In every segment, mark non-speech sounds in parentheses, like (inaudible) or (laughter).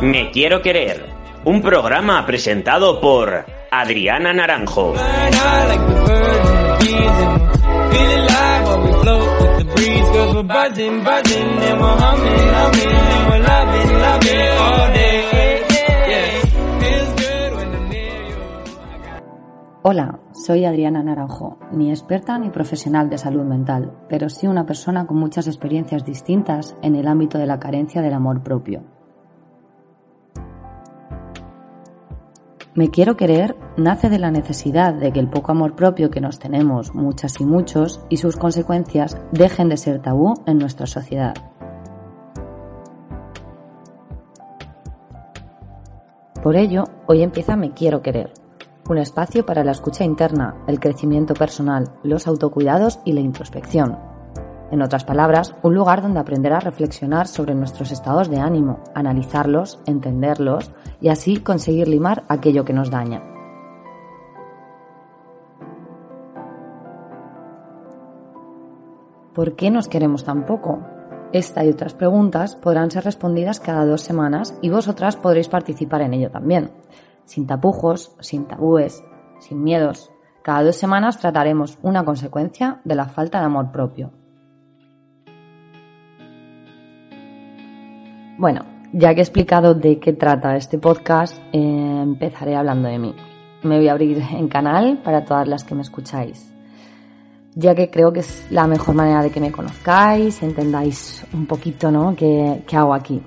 Me Quiero Querer, un programa presentado por Adriana Naranjo. Hola, soy Adriana Naranjo, ni experta ni profesional de salud mental, pero sí una persona con muchas experiencias distintas en el ámbito de la carencia del amor propio. Me quiero querer nace de la necesidad de que el poco amor propio que nos tenemos, muchas y muchos, y sus consecuencias dejen de ser tabú en nuestra sociedad. Por ello, hoy empieza Me Quiero Querer, un espacio para la escucha interna, el crecimiento personal, los autocuidados y la introspección. En otras palabras, un lugar donde aprender a reflexionar sobre nuestros estados de ánimo, analizarlos, entenderlos y así conseguir limar aquello que nos daña. ¿Por qué nos queremos tan poco? Esta y otras preguntas podrán ser respondidas cada dos semanas y vosotras podréis participar en ello también. Sin tapujos, sin tabúes, sin miedos. Cada dos semanas trataremos una consecuencia de la falta de amor propio. Bueno, ya que he explicado de qué trata este podcast, empezaré hablando de mí. Me voy a abrir en canal para todas las que me escucháis ya que creo que es la mejor manera de que me conozcáis entendáis un poquito, ¿no? ¿Qué, qué hago aquí?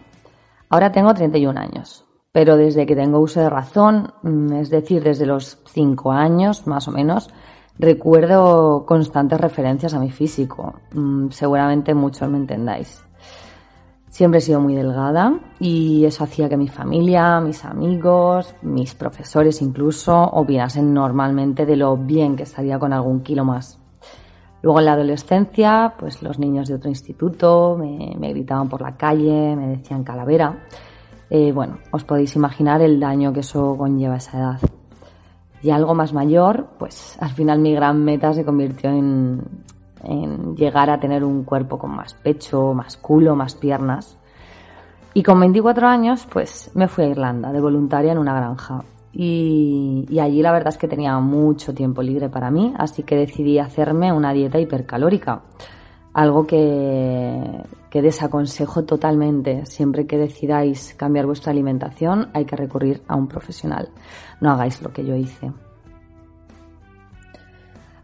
Ahora tengo 31 años, pero desde que tengo uso de razón, mm, es decir, desde los 5 años más o menos, recuerdo constantes referencias a mi físico. Mm, Seguramente muchos me entendáis. Siempre he sido muy delgada y eso hacía que mi familia, mis amigos, mis profesores incluso opinasen normalmente de lo bien que estaría con algún kilo más. Luego en la adolescencia, pues los niños de otro instituto me, me gritaban por la calle, me decían calavera. Eh, bueno, os podéis imaginar el daño que eso conlleva a esa edad. Y algo más mayor, pues al final mi gran meta se convirtió en, llegar a tener un cuerpo con más pecho, más culo, más piernas. Y con 24 años, pues me fui a Irlanda de voluntaria en una granja. Y allí la verdad es que tenía mucho tiempo libre para mí, así que decidí hacerme una dieta hipercalórica. Algo que, desaconsejo totalmente. Siempre que decidáis cambiar vuestra alimentación hay que recurrir a un profesional. No hagáis lo que yo hice.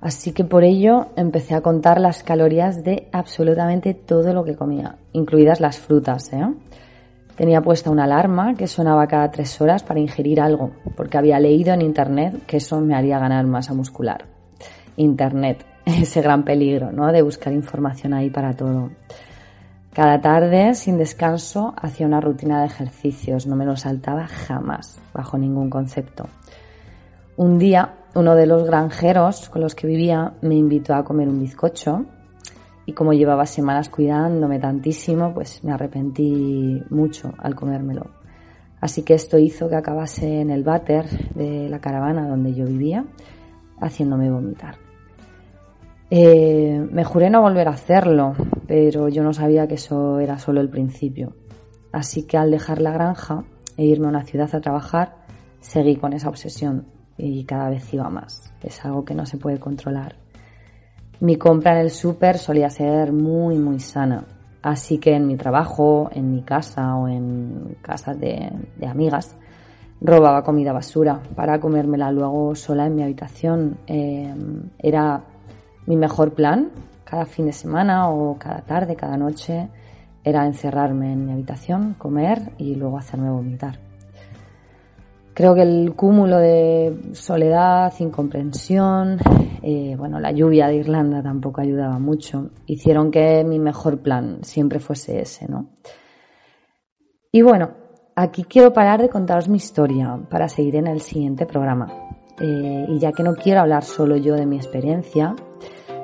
Así que por ello empecé a contar las calorías de absolutamente todo lo que comía, incluidas las frutas. ¿eh? Tenía puesta una alarma que sonaba cada tres horas para ingerir algo, porque había leído en internet que eso me haría ganar masa muscular. Internet, (laughs) ese gran peligro, ¿no? De buscar información ahí para todo. Cada tarde, sin descanso, hacía una rutina de ejercicios, no me lo saltaba jamás, bajo ningún concepto. Un día, uno de los granjeros con los que vivía me invitó a comer un bizcocho y como llevaba semanas cuidándome tantísimo, pues me arrepentí mucho al comérmelo. Así que esto hizo que acabase en el váter de la caravana donde yo vivía, haciéndome vomitar. Eh, me juré no volver a hacerlo, pero yo no sabía que eso era solo el principio. Así que al dejar la granja e irme a una ciudad a trabajar, seguí con esa obsesión y cada vez iba más. Es algo que no se puede controlar. Mi compra en el súper solía ser muy, muy sana. Así que en mi trabajo, en mi casa o en casas de, amigas, robaba comida basura para comérmela luego sola en mi habitación. Eh, era mi mejor plan cada fin de semana o cada tarde, cada noche, era encerrarme en mi habitación, comer y luego hacerme vomitar. Creo que el cúmulo de soledad, incomprensión, eh, bueno, la lluvia de Irlanda tampoco ayudaba mucho, hicieron que mi mejor plan siempre fuese ese, ¿no? Y bueno, aquí quiero parar de contaros mi historia para seguir en el siguiente programa. Eh, y ya que no quiero hablar solo yo de mi experiencia,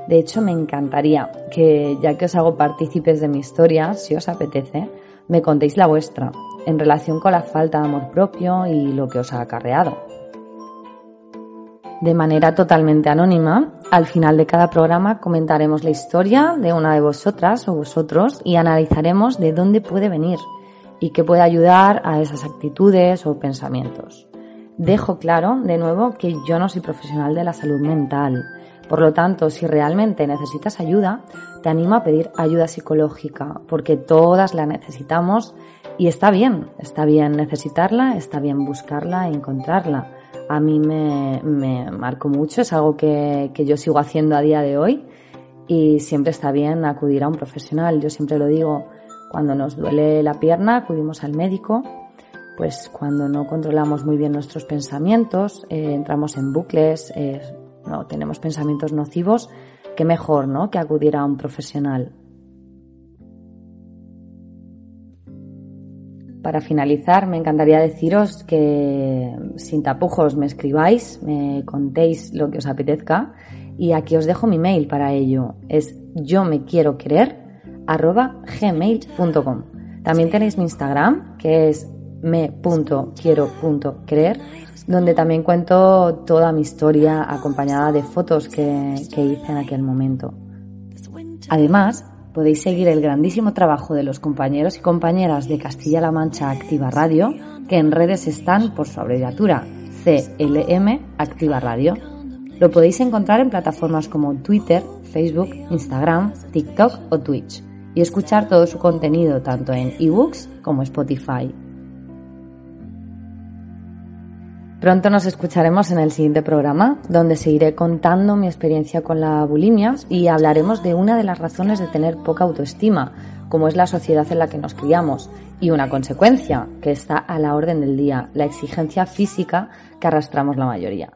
de hecho me encantaría que, ya que os hago partícipes de mi historia, si os apetece, me contéis la vuestra en relación con la falta de amor propio y lo que os ha acarreado. De manera totalmente anónima, al final de cada programa comentaremos la historia de una de vosotras o vosotros y analizaremos de dónde puede venir y qué puede ayudar a esas actitudes o pensamientos. Dejo claro, de nuevo, que yo no soy profesional de la salud mental. Por lo tanto, si realmente necesitas ayuda, te animo a pedir ayuda psicológica, porque todas la necesitamos y está bien, está bien necesitarla, está bien buscarla e encontrarla. A mí me, me marcó mucho, es algo que, que yo sigo haciendo a día de hoy y siempre está bien acudir a un profesional. Yo siempre lo digo, cuando nos duele la pierna acudimos al médico, pues cuando no controlamos muy bien nuestros pensamientos, eh, entramos en bucles, eh, no tenemos pensamientos nocivos, qué mejor, ¿no? Que acudir a un profesional. Para finalizar, me encantaría deciros que sin tapujos me escribáis, me contéis lo que os apetezca y aquí os dejo mi mail para ello. Es yo me quiero querer gmail.com. También tenéis mi Instagram que es me.quiero.creer donde también cuento toda mi historia acompañada de fotos que, hice en aquel momento. Además, podéis seguir el grandísimo trabajo de los compañeros y compañeras de Castilla-La Mancha Activa Radio, que en redes están por su abreviatura CLM Activa Radio. Lo podéis encontrar en plataformas como Twitter, Facebook, Instagram, TikTok o Twitch y escuchar todo su contenido tanto en ebooks como Spotify. Pronto nos escucharemos en el siguiente programa, donde seguiré contando mi experiencia con la bulimia y hablaremos de una de las razones de tener poca autoestima, como es la sociedad en la que nos criamos, y una consecuencia que está a la orden del día, la exigencia física que arrastramos la mayoría.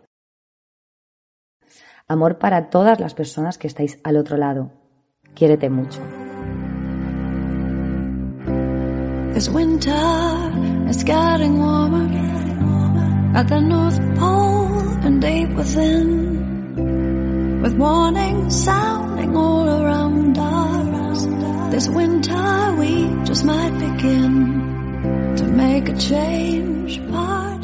Amor para todas las personas que estáis al otro lado. Quiérete mucho. At the North Pole and deep within, with warning sounding all around us. This winter we just might begin to make a change part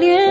脸